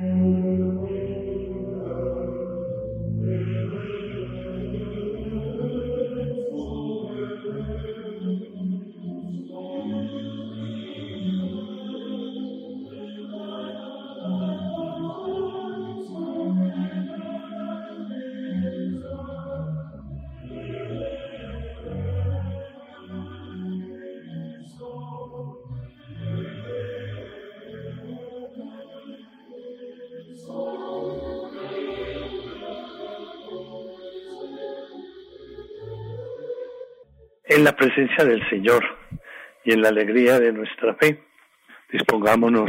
Amen. En la presencia del Señor y en la alegría de nuestra fe. Dispongámonos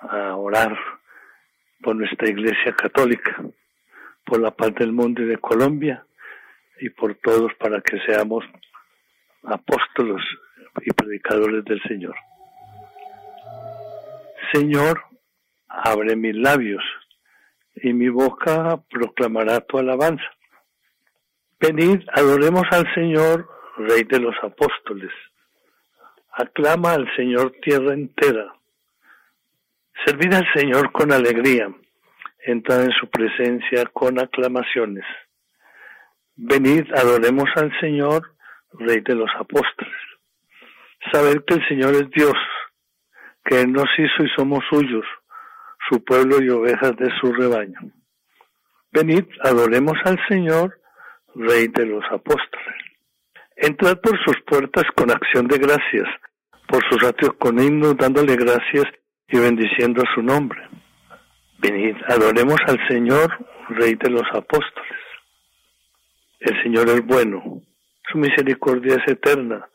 a orar por nuestra Iglesia Católica, por la paz del mundo y de Colombia y por todos para que seamos apóstolos y predicadores del Señor. Señor, abre mis labios y mi boca proclamará tu alabanza. Venid, adoremos al Señor Rey de los apóstoles. Aclama al Señor tierra entera. Servid al Señor con alegría. Entrad en su presencia con aclamaciones. Venid, adoremos al Señor, Rey de los apóstoles. Sabed que el Señor es Dios, que Él nos hizo y somos suyos, su pueblo y ovejas de su rebaño. Venid, adoremos al Señor, Rey de los apóstoles. Entrad por sus puertas con acción de gracias, por sus atrios con himnos, dándole gracias y bendiciendo su nombre. Venid, adoremos al Señor, Rey de los apóstoles. El Señor es bueno, su misericordia es eterna,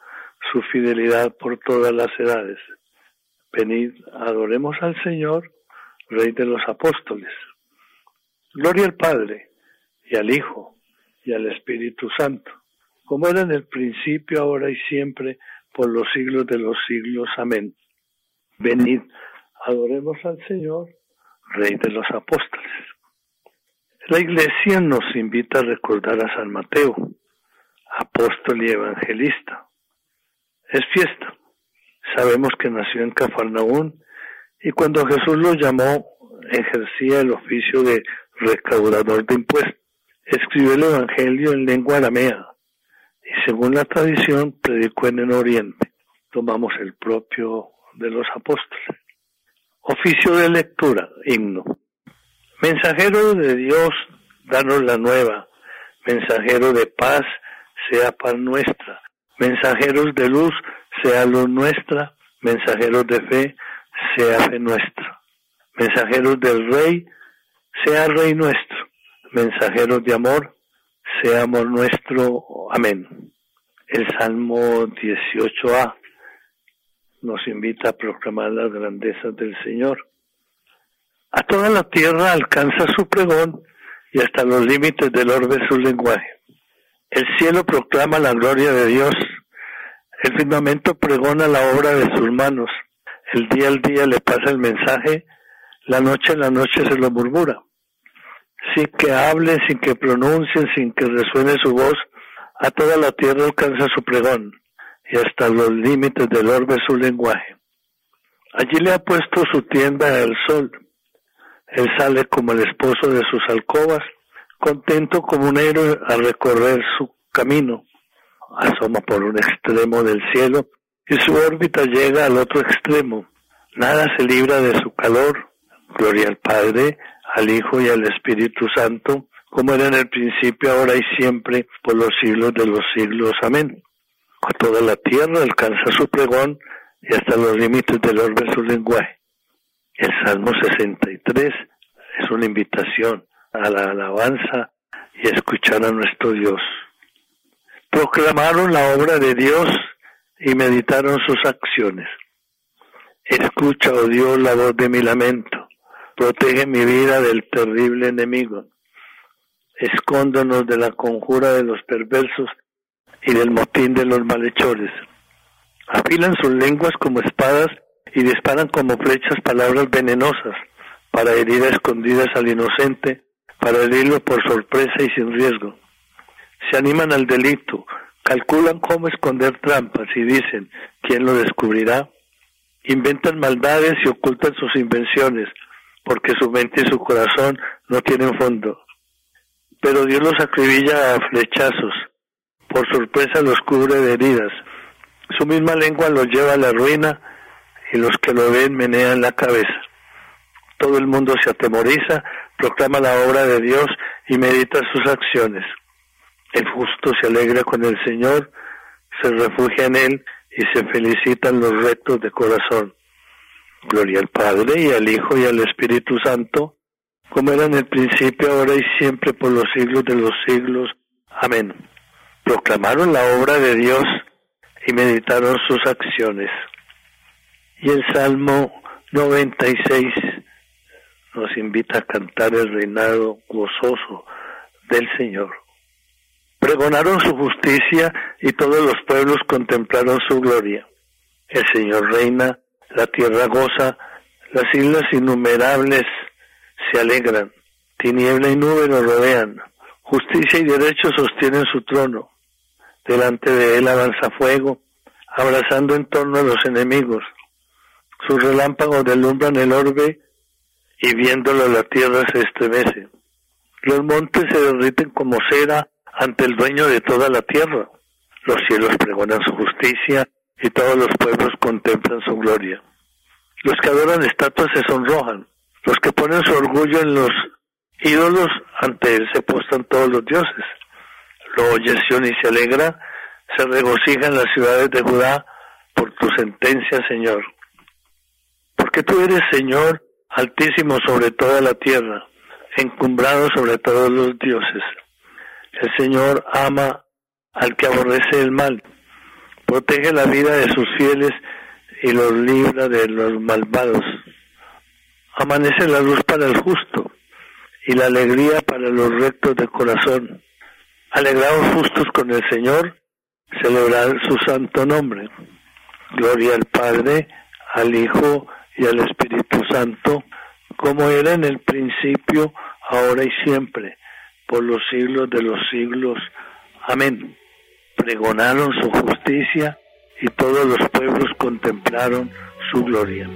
su fidelidad por todas las edades. Venid, adoremos al Señor, Rey de los apóstoles. Gloria al Padre, y al Hijo, y al Espíritu Santo como era en el principio, ahora y siempre, por los siglos de los siglos. Amén. Venid, adoremos al Señor, Rey de los apóstoles. La Iglesia nos invita a recordar a San Mateo, apóstol y evangelista. Es fiesta. Sabemos que nació en Cafarnaún y cuando Jesús lo llamó ejercía el oficio de recaudador de impuestos. Escribió el Evangelio en lengua aramea y según la tradición predicó en el Oriente. Tomamos el propio de los apóstoles. Oficio de lectura, himno. Mensajero de Dios, danos la nueva. Mensajero de paz, sea paz nuestra. Mensajeros de luz, sea luz nuestra. Mensajeros de fe, sea fe nuestra. Mensajeros del Rey, sea Rey nuestro. Mensajeros de amor, sea amor nuestro. Amén. El Salmo 18a nos invita a proclamar las grandezas del Señor. A toda la tierra alcanza su pregón y hasta los límites del orbe su lenguaje. El cielo proclama la gloria de Dios. El firmamento pregona la obra de sus manos. El día al día le pasa el mensaje. La noche a la noche se lo murmura sin que hable, sin que pronuncie, sin que resuene su voz, a toda la tierra alcanza su pregón y hasta los límites del orbe su lenguaje. Allí le ha puesto su tienda el sol. Él sale como el esposo de sus alcobas, contento como un héroe al recorrer su camino. Asoma por un extremo del cielo y su órbita llega al otro extremo. Nada se libra de su calor. Gloria al Padre, al Hijo y al Espíritu Santo, como era en el principio, ahora y siempre, por los siglos de los siglos. Amén. A toda la tierra alcanza su pregón y hasta los límites del orbe su lenguaje. El Salmo 63 es una invitación a la alabanza y a escuchar a nuestro Dios. Proclamaron la obra de Dios y meditaron sus acciones. Escucha, oh Dios, la voz de mi lamento Protege mi vida del terrible enemigo. Escóndonos de la conjura de los perversos y del motín de los malhechores. Afilan sus lenguas como espadas y disparan como flechas palabras venenosas para herir a escondidas al inocente, para herirlo por sorpresa y sin riesgo. Se animan al delito, calculan cómo esconder trampas y dicen, ¿quién lo descubrirá? Inventan maldades y ocultan sus invenciones, porque su mente y su corazón no tienen fondo. Pero Dios los acribilla a flechazos, por sorpresa los cubre de heridas. Su misma lengua los lleva a la ruina y los que lo ven menean la cabeza. Todo el mundo se atemoriza, proclama la obra de Dios y medita sus acciones. El justo se alegra con el Señor, se refugia en Él y se felicitan los rectos de corazón. Gloria al Padre y al Hijo y al Espíritu Santo, como era en el principio, ahora y siempre, por los siglos de los siglos. Amén. Proclamaron la obra de Dios y meditaron sus acciones. Y el Salmo 96 nos invita a cantar el reinado gozoso del Señor. Pregonaron su justicia y todos los pueblos contemplaron su gloria. El Señor reina, la tierra goza, las islas innumerables se alegran, tiniebla y nube lo rodean, justicia y derecho sostienen su trono. Delante de él avanza fuego, abrazando en torno a los enemigos. Sus relámpagos delumbran el orbe y viéndolo la tierra se estremece. Los montes se derriten como cera ante el dueño de toda la tierra. Los cielos pregonan su justicia y todos los pueblos contemplan su gloria. Los que adoran estatuas se sonrojan, los que ponen su orgullo en los ídolos, ante él se postran todos los dioses. Lo oye Sion y se alegra, se regocijan las ciudades de Judá por tu sentencia, Señor. Porque tú eres Señor altísimo sobre toda la tierra, encumbrado sobre todos los dioses. El Señor ama al que aborrece el mal, protege la vida de sus fieles y los libra de los malvados. Amanece la luz para el justo y la alegría para los rectos de corazón. Alegrados justos con el Señor, celebrar su santo nombre. Gloria al Padre, al Hijo y al Espíritu Santo, como era en el principio, ahora y siempre por los siglos de los siglos. Amén. Pregonaron su justicia y todos los pueblos contemplaron su gloria.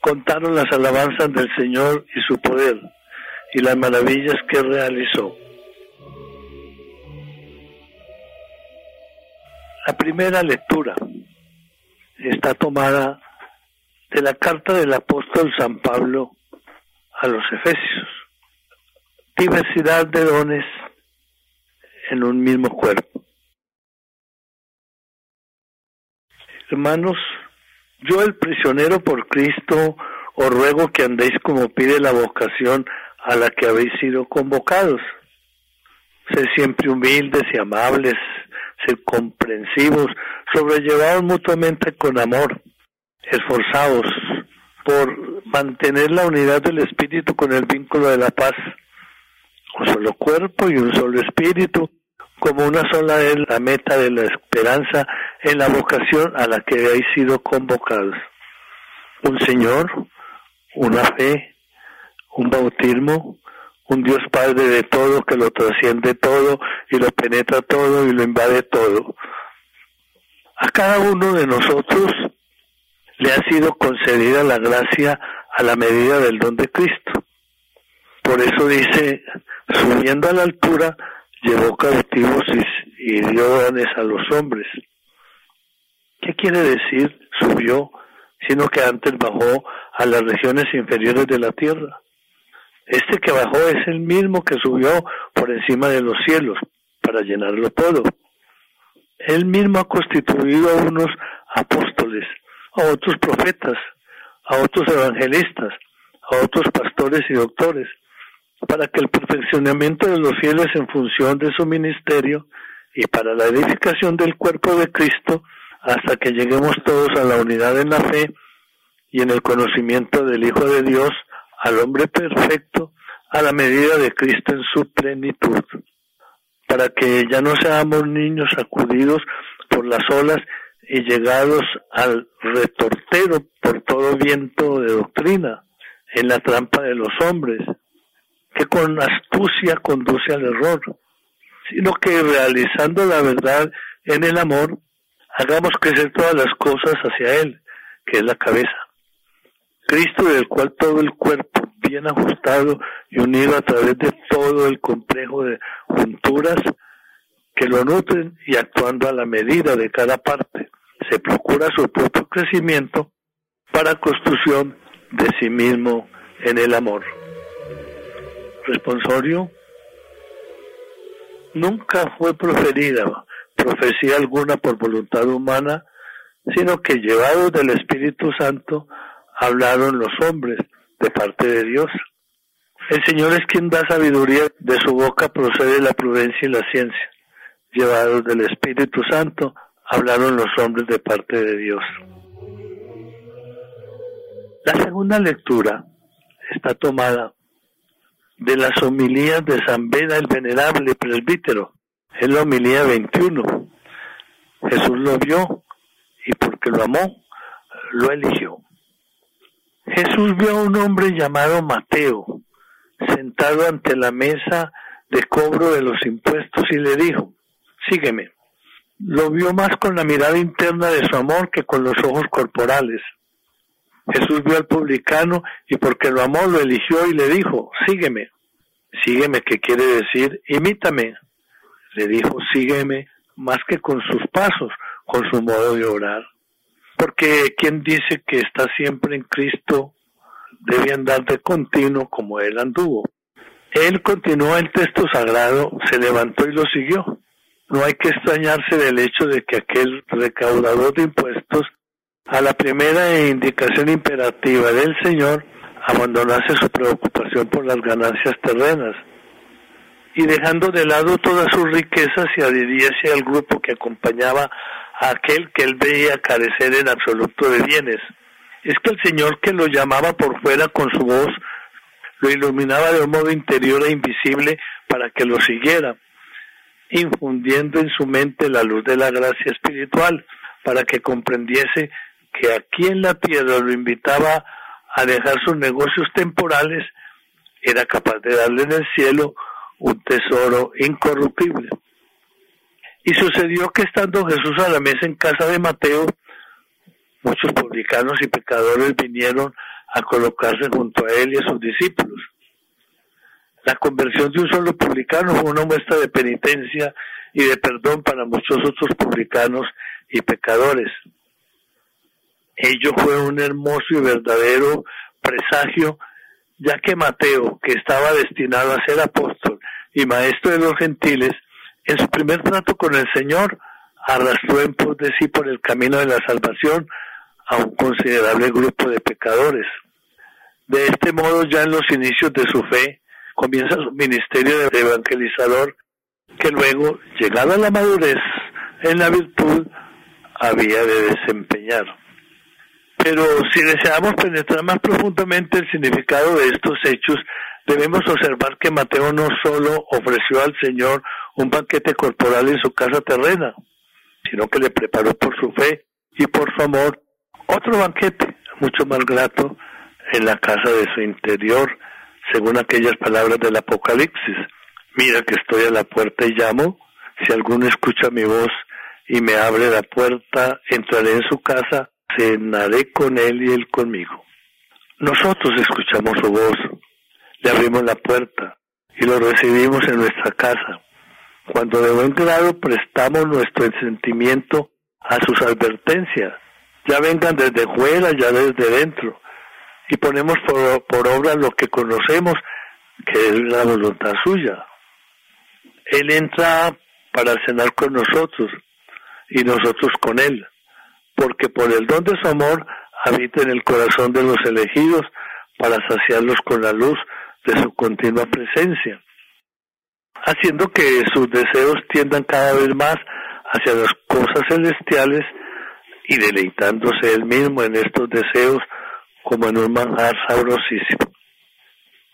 Contaron las alabanzas del Señor y su poder y las maravillas que realizó. La primera lectura está tomada de la carta del apóstol San Pablo a los Efesios. Diversidad de dones en un mismo cuerpo. Hermanos, yo el prisionero por Cristo os ruego que andéis como pide la vocación a la que habéis sido convocados. Sed siempre humildes y amables, sed comprensivos, sobrellevados mutuamente con amor esforzados por mantener la unidad del espíritu con el vínculo de la paz. Un solo cuerpo y un solo espíritu, como una sola es la meta de la esperanza en la vocación a la que habéis sido convocados. Un Señor, una fe, un bautismo, un Dios Padre de todo que lo trasciende todo y lo penetra todo y lo invade todo. A cada uno de nosotros le ha sido concedida la gracia a la medida del don de Cristo. Por eso dice, subiendo a la altura, llevó cautivos y, dio dones a los hombres. ¿Qué quiere decir subió? Sino que antes bajó a las regiones inferiores de la tierra. Este que bajó es el mismo que subió por encima de los cielos para llenarlo todo. Él mismo ha constituido a unos apóstoles, a otros profetas, a otros evangelistas, a otros pastores y doctores, para que el perfeccionamiento de los fieles en función de su ministerio y para la edificación del cuerpo de Cristo, hasta que lleguemos todos a la unidad en la fe y en el conocimiento del Hijo de Dios, al hombre perfecto, a la medida de Cristo en su plenitud, para que ya no seamos niños sacudidos por las olas y llegados al retortero por todo viento de doctrina, en la trampa de los hombres, que con astucia conduce al error, sino que realizando la verdad en el amor, Hagamos crecer todas las cosas hacia Él, que es la cabeza. Cristo del cual todo el cuerpo, bien ajustado y unido a través de todo el complejo de junturas que lo nutren y actuando a la medida de cada parte, se procura su propio crecimiento para construcción de sí mismo en el amor. Responsorio. Nunca fue proferida profecía alguna por voluntad humana, sino que llevados del Espíritu Santo hablaron los hombres de parte de Dios. El Señor es quien da sabiduría, de su boca procede la prudencia y la ciencia. Llevados del Espíritu Santo hablaron los hombres de parte de Dios. La segunda lectura está tomada de las homilías de San Beda el Venerable Presbítero. Es la homilía 21. Jesús lo vio y porque lo amó, lo eligió. Jesús vio a un hombre llamado Mateo sentado ante la mesa de cobro de los impuestos y le dijo, sígueme. Lo vio más con la mirada interna de su amor que con los ojos corporales. Jesús vio al publicano y porque lo amó lo eligió y le dijo, sígueme. Sígueme, que quiere decir, imítame. Le dijo, sígueme más que con sus pasos, con su modo de orar. Porque quien dice que está siempre en Cristo debe andar de continuo como él anduvo. Él continuó el texto sagrado, se levantó y lo siguió. No hay que extrañarse del hecho de que aquel recaudador de impuestos, a la primera indicación imperativa del Señor, abandonase su preocupación por las ganancias terrenas y dejando de lado todas sus riquezas y adhiriese al grupo que acompañaba a aquel que él veía carecer en absoluto de bienes. Es que el Señor que lo llamaba por fuera con su voz, lo iluminaba de un modo interior e invisible para que lo siguiera, infundiendo en su mente la luz de la gracia espiritual, para que comprendiese que aquí en la tierra lo invitaba a dejar sus negocios temporales, era capaz de darle en el cielo un tesoro incorruptible. Y sucedió que estando Jesús a la mesa en casa de Mateo, muchos publicanos y pecadores vinieron a colocarse junto a él y a sus discípulos. La conversión de un solo publicano fue una muestra de penitencia y de perdón para muchos otros publicanos y pecadores. Ello fue un hermoso y verdadero presagio, ya que Mateo, que estaba destinado a ser apóstol y maestro de los gentiles, en su primer trato con el Señor, arrastró en pos de sí por el camino de la salvación a un considerable grupo de pecadores. De este modo, ya en los inicios de su fe, comienza su ministerio de evangelizador, que luego, llegada a la madurez en la virtud, había de desempeñar. Pero si deseamos penetrar más profundamente el significado de estos hechos, debemos observar que Mateo no solo ofreció al Señor un banquete corporal en su casa terrena, sino que le preparó por su fe y por su amor otro banquete mucho más grato en la casa de su interior, según aquellas palabras del Apocalipsis. Mira que estoy a la puerta y llamo, si alguno escucha mi voz y me abre la puerta, entraré en su casa cenaré con él y él conmigo. Nosotros escuchamos su voz, le abrimos la puerta y lo recibimos en nuestra casa. Cuando de buen grado prestamos nuestro sentimiento a sus advertencias, ya vengan desde fuera, ya desde dentro, y ponemos por, obra lo que conocemos, que es la voluntad suya. Él entra para cenar con nosotros y nosotros con él porque por el don de su amor habita en el corazón de los elegidos para saciarlos con la luz de su continua presencia, haciendo que sus deseos tiendan cada vez más hacia las cosas celestiales y deleitándose él mismo en estos deseos como en un manjar sabrosísimo.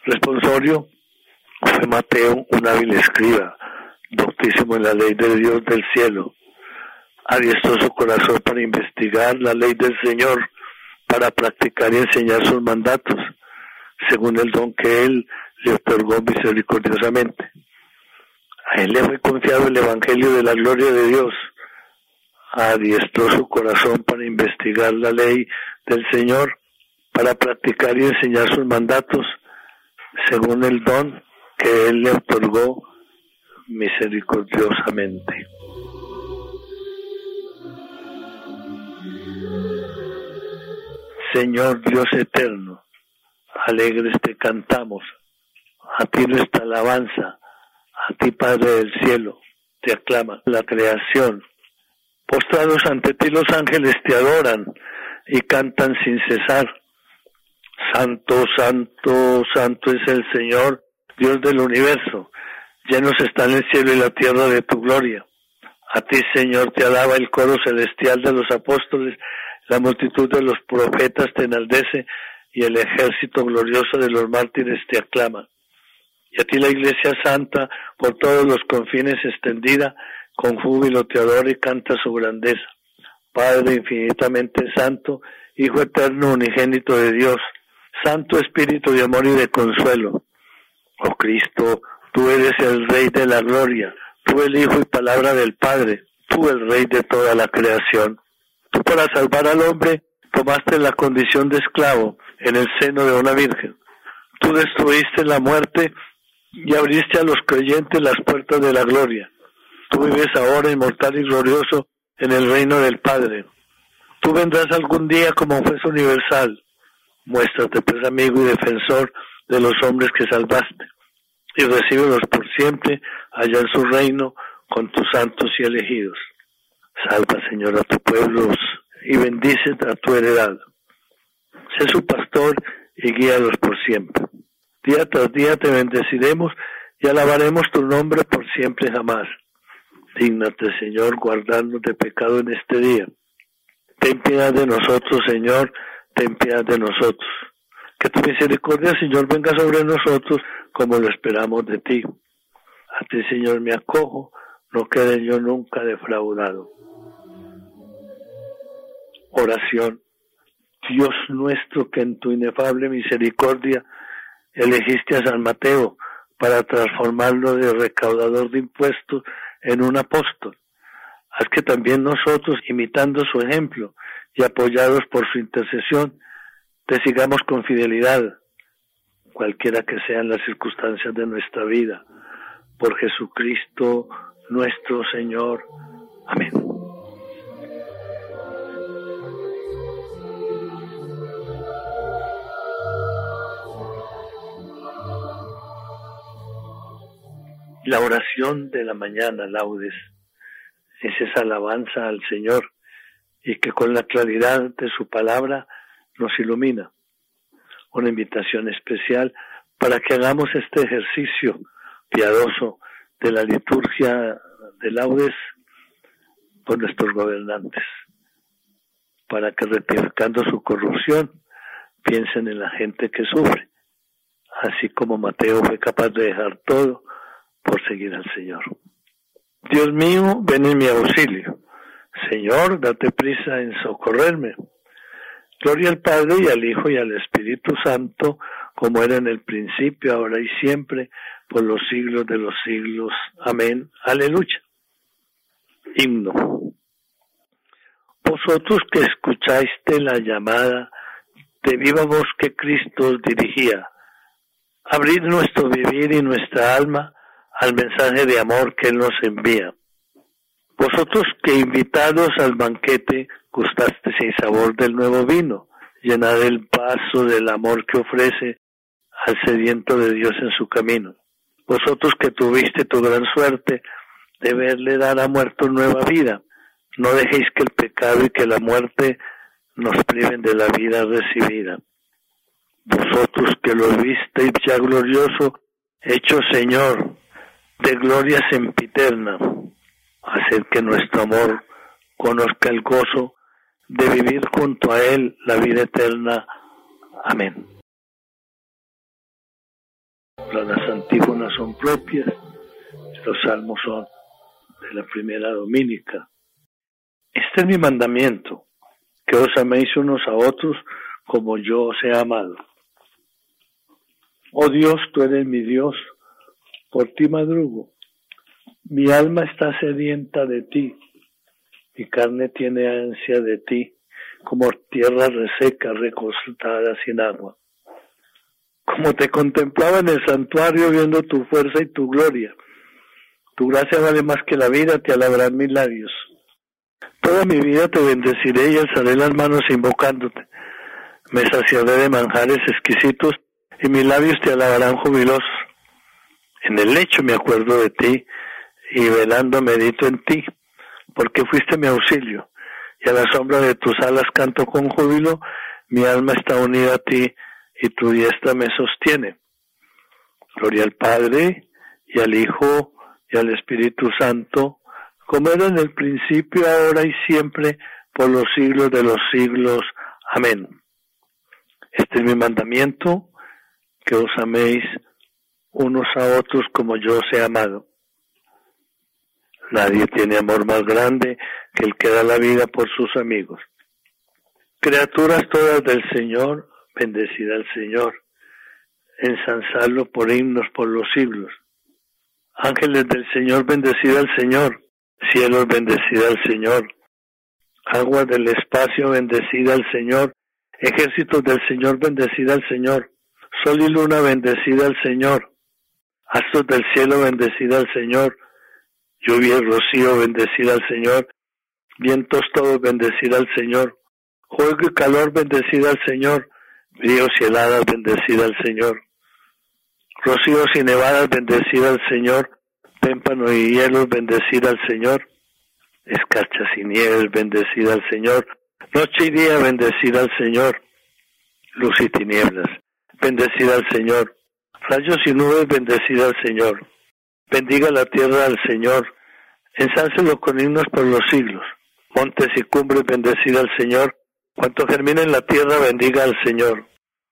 Responsorio fue Mateo un hábil escriba, doctísimo en la ley de Dios del cielo, adiestró su corazón para investigar la ley del Señor, para practicar y enseñar sus mandatos, según el don que Él le otorgó misericordiosamente. A Él le fue confiado el Evangelio de la gloria de Dios. adiestró su corazón para investigar la ley del Señor, para practicar y enseñar sus mandatos según el don que Él le otorgó misericordiosamente. Señor Dios eterno, alegres te cantamos, a ti nuestra alabanza, a ti Padre del cielo, te aclama la creación. Postrados ante ti los ángeles te adoran y cantan sin cesar. Santo, santo, santo es el Señor, Dios del universo. Llenos están el cielo y la tierra de tu gloria. A ti, Señor, te alaba el coro celestial de los apóstoles, la multitud de los profetas te enaldece y el ejército glorioso de los mártires te aclama. Y a ti la Iglesia Santa, por todos los confines extendida, con júbilo te adora y canta su grandeza. Padre infinitamente santo, Hijo eterno unigénito de Dios, Santo Espíritu de amor y de consuelo. Oh Cristo, tú eres el Rey de la gloria, tú el Hijo y palabra del Padre, tú el Rey de toda la creación. Tú para salvar al hombre tomaste la condición de esclavo en el seno de una virgen. Tú destruiste la muerte y abriste a los creyentes las puertas de la gloria. Tú vives ahora inmortal y glorioso en el reino del Padre. Tú vendrás algún día como juez universal. Muéstrate pues amigo y defensor de los hombres que salvaste y recíbelos por siempre allá en su reino con tus santos y elegidos. Salva, Señor, a tu pueblo y bendice a tu heredad. Sé su pastor y guíalos por siempre. Día tras día te bendeciremos y alabaremos tu nombre por siempre jamás. Dígnate, Señor, guardarnos de pecado en este día. Ten piedad de nosotros, Señor, ten piedad de nosotros. Que tu misericordia, Señor, venga sobre nosotros como lo esperamos de ti. A ti, Señor, me acojo, no quede yo nunca defraudado oración. Dios nuestro, que en tu inefable misericordia elegiste a San Mateo para transformarlo de recaudador de impuestos en un apóstol. Haz que también nosotros, imitando su ejemplo y apoyados por su intercesión, te sigamos con fidelidad, cualquiera que sean las circunstancias de nuestra vida. Por Jesucristo nuestro Señor. Amén. La oración de la mañana, laudes, es esa alabanza al Señor y que con la claridad de su palabra nos ilumina. Una invitación especial para que hagamos este ejercicio piadoso de la liturgia de laudes por nuestros gobernantes, para que rectificando su corrupción piensen en la gente que sufre, así como Mateo fue capaz de dejar todo por seguir al Señor. Dios mío, ven en mi auxilio. Señor, date prisa en socorrerme. Gloria al Padre y al Hijo y al Espíritu Santo, como era en el principio, ahora y siempre, por los siglos de los siglos. Amén. Aleluya. Himno. Vosotros que escuchaste la llamada de viva voz que Cristo os dirigía, abrid nuestro vivir y nuestra alma al mensaje de amor que Él nos envía. Vosotros que invitados al banquete gustasteis sin sabor del nuevo vino, llenad el vaso del amor que ofrece al sediento de Dios en su camino. Vosotros que tuviste tu gran suerte de verle dar a muerto nueva vida, no dejéis que el pecado y que la muerte nos priven de la vida recibida. Vosotros que lo visteis ya glorioso, hecho Señor, de gloria sempiterna, hacer que nuestro amor conozca el gozo de vivir junto a Él la vida eterna. Amén. Las antífonas son propias, los salmos son de la primera dominica. Este es mi mandamiento, que os améis unos a otros como yo os he amado. Oh Dios, tú eres mi Dios por ti madrugo. Mi alma está sedienta de ti. Mi carne tiene ansia de ti, como tierra reseca, reconsultada sin agua. Como te contemplaba en el santuario viendo tu fuerza y tu gloria. Tu gracia vale más que la vida, te alabarán mis labios. Toda mi vida te bendeciré y alzaré las manos invocándote. Me saciaré de manjares exquisitos y mis labios te alabarán jubilosos. En el lecho me acuerdo de ti y velando medito en ti, porque fuiste mi auxilio, y a la sombra de tus alas canto con júbilo, mi alma está unida a ti y tu diestra me sostiene. Gloria al Padre y al Hijo y al Espíritu Santo, como era en el principio, ahora y siempre, por los siglos de los siglos. Amén. Este es mi mandamiento, que os améis unos a otros como yo os he amado. Nadie tiene amor más grande que el que da la vida por sus amigos. Criaturas todas del Señor, bendecida al Señor, ensanzarlo por himnos por los siglos. Ángeles del Señor, bendecida al Señor, cielos, bendecida al Señor, aguas del espacio, bendecida al Señor, ejércitos del Señor, bendecida al Señor, sol y luna, bendecida al Señor, astros del cielo, bendecida al Señor, lluvia y rocío, bendecida al Señor, vientos todos, bendecida al Señor, juego y calor, bendecida al Señor, ríos y heladas, bendecida al Señor, rocíos y nevadas, bendecida al Señor, témpano y hielos, bendecida al Señor, escarchas y nieves, bendecida al Señor, noche y día, bendecida al Señor, luz y tinieblas, bendecida al Señor, rayos y nubes, bendecida al Señor, bendiga la tierra al Señor, ensáncelo con himnos por los siglos, montes y cumbres, bendecida al Señor, cuanto germina en la tierra, bendiga al Señor,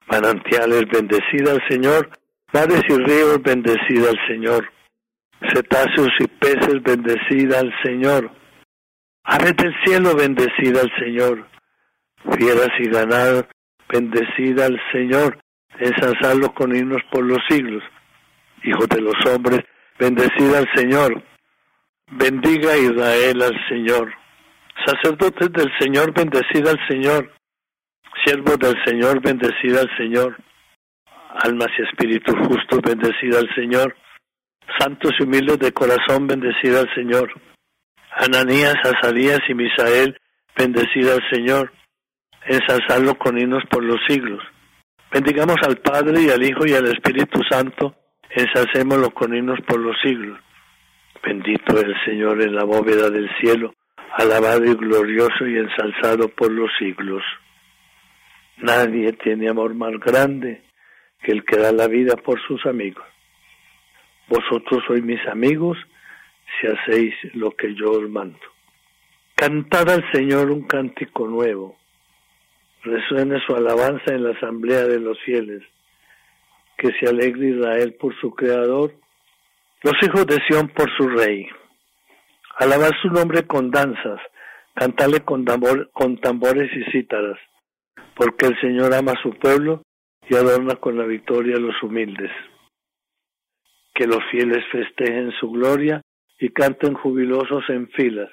manantiales, bendecida al Señor, mares y ríos, bendecida al Señor, cetáceos y peces, bendecida al Señor, aves del cielo, bendecida al Señor, fieras y ganado, bendecida al Señor, ensalzarlo con himnos por los siglos. Hijos de los hombres, bendecida al Señor. Bendiga Israel al Señor. Sacerdotes del Señor, bendecida al Señor. Siervos del Señor, bendecida al Señor. Almas y espíritus justos, bendecida al Señor. Santos y humildes de corazón, bendecida al Señor. Ananías, Azarías y Misael, bendecida al Señor. Ensalzarlo con himnos por los siglos. Bendigamos al Padre y al Hijo y al Espíritu Santo, ensalcémoslo con himnos por los siglos. Bendito el Señor en la bóveda del cielo, alabado y glorioso y ensalzado por los siglos. Nadie tiene amor más grande que el que da la vida por sus amigos. Vosotros sois mis amigos si hacéis lo que yo os mando. Cantad al Señor un cántico nuevo resuene su alabanza en la asamblea de los fieles, que se alegre Israel por su creador, los hijos de Sión por su rey. Alabad su nombre con danzas, cantale con, tambores y cítaras, porque el Señor ama a su pueblo y adorna con la victoria a los humildes. Que los fieles festejen su gloria y canten jubilosos en filas,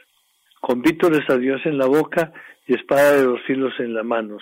con vítores a Dios en la boca y espada de dos filos en las manos,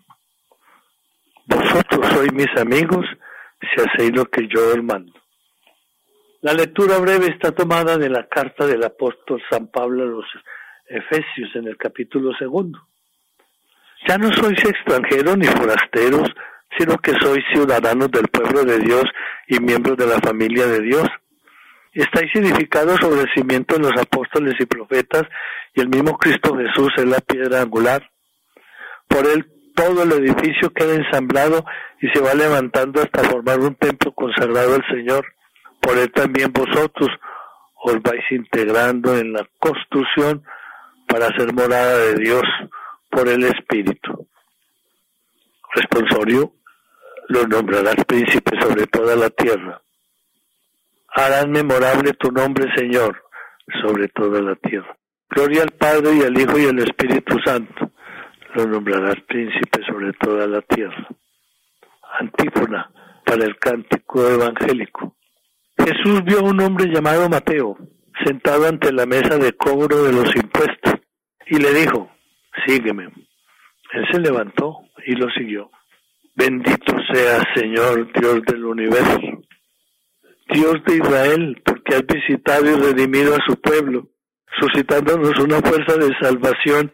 Vosotros sois mis amigos si hacéis lo que yo os mando. La lectura breve está tomada de la carta del apóstol San Pablo a los Efesios en el capítulo segundo. Ya no sois extranjeros ni forasteros, sino que sois ciudadanos del pueblo de Dios y miembros de la familia de Dios estáis edificados sobre el cimiento de los apóstoles y profetas, y el mismo Cristo Jesús es la piedra angular. Por él todo el edificio queda ensamblado y se va levantando hasta formar un templo consagrado al Señor. Por él también vosotros os vais integrando en la construcción para ser morada de Dios por el Espíritu. Responsorio, los nombrarás príncipe sobre toda la tierra. Harán memorable tu nombre, Señor, sobre toda la tierra. Gloria al Padre y al Hijo y al Espíritu Santo. Los nombrarás príncipe sobre toda la tierra. Antífona para el cántico evangélico. Jesús vio a un hombre llamado Mateo sentado ante la mesa de cobro de los impuestos y le dijo, sígueme. Él se levantó y lo siguió. Bendito sea Señor Dios del universo, Dios de Israel, porque has visitado y redimido a su pueblo, suscitándonos una fuerza de salvación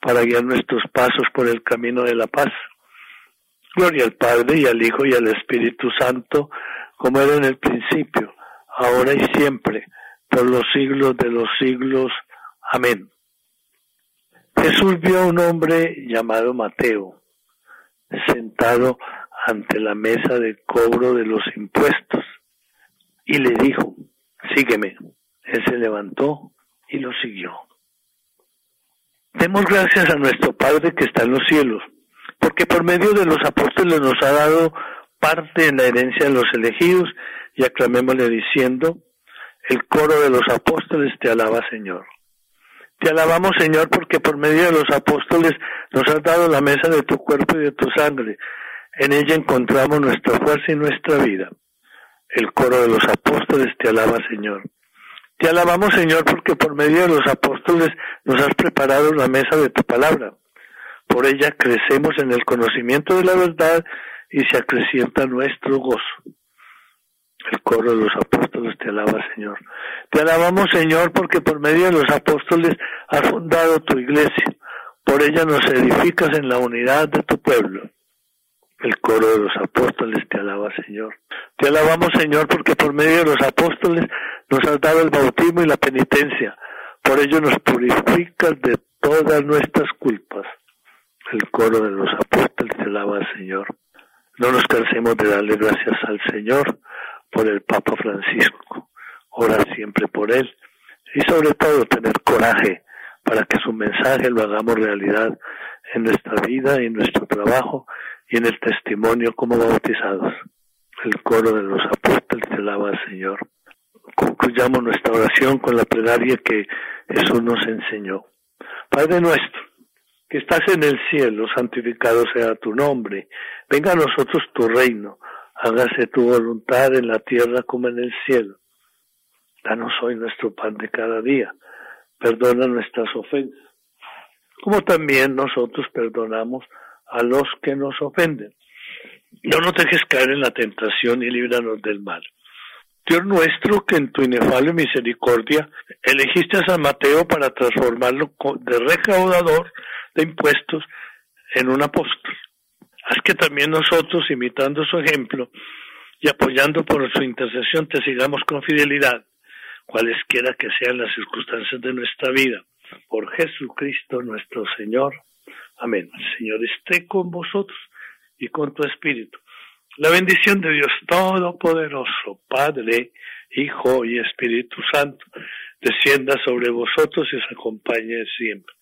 para guiar nuestros pasos por el camino de la paz. Gloria al Padre y al Hijo y al Espíritu Santo, como era en el principio, ahora y siempre, por los siglos de los siglos. Amén. Jesús vio a un hombre llamado Mateo, sentado ante la mesa de cobro de los impuestos, y le dijo, sígueme. Él se levantó y lo siguió. Demos gracias a nuestro Padre que está en los cielos, porque por medio de los apóstoles nos ha dado parte en la herencia de los elegidos, y aclamémosle diciendo, el coro de los apóstoles te alaba Señor. Te alabamos, Señor, porque por medio de los apóstoles nos has dado la mesa de tu cuerpo y de tu sangre. En ella encontramos nuestra fuerza y nuestra vida. El coro de los apóstoles te alaba, Señor. Te alabamos, Señor, porque por medio de los apóstoles nos has preparado la mesa de tu palabra. Por ella crecemos en el conocimiento de la verdad y se acrecienta nuestro gozo. El coro de los apóstoles te alaba, Señor. Te alabamos, Señor, porque por medio de los apóstoles has fundado tu iglesia. Por ella nos edificas en la unidad de tu pueblo. El coro de los apóstoles te alaba, Señor. Te alabamos, Señor, porque por medio de los apóstoles nos has dado el bautismo y la penitencia. Por ello nos purificas de todas nuestras culpas. El coro de los apóstoles te alaba, Señor. No nos cansemos de darle gracias al Señor por el Papa Francisco, orar siempre por él y sobre todo tener coraje para que su mensaje lo hagamos realidad en nuestra vida y en nuestro trabajo y en el testimonio como bautizados. El coro de los apóstoles te alaba al Señor. Concluyamos nuestra oración con la plegaria que Jesús nos enseñó. Padre nuestro, que estás en el cielo, santificado sea tu nombre. Venga a nosotros tu reino hágase tu voluntad en la tierra como en el cielo. Danos hoy nuestro pan de cada día. Perdona nuestras ofensas, como también nosotros perdonamos a los que nos ofenden. No nos dejes caer en la tentación y líbranos del mal. Dios nuestro, que en tu inefable misericordia elegiste a San Mateo para transformarlo de recaudador de impuestos en un apóstol Haz que también nosotros, imitando su ejemplo y apoyando por su intercesión, te sigamos con fidelidad, cualesquiera que sean las circunstancias de nuestra vida. Por Jesucristo nuestro Señor. Amén. El Señor esté con vosotros y con tu espíritu. La bendición de Dios Todopoderoso, Padre, Hijo y Espíritu Santo, descienda sobre vosotros y os acompañe siempre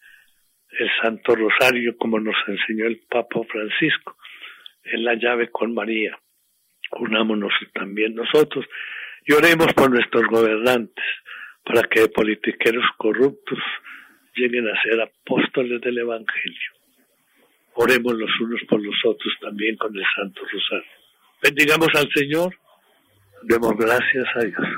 el Santo Rosario, como nos enseñó el Papa Francisco, en la llave con María. Unámonos también nosotros y oremos por nuestros gobernantes, para que politiqueros corruptos lleguen a ser apóstoles del Evangelio. Oremos los unos por los otros también con el Santo Rosario. Bendigamos al Señor, demos gracias a Dios.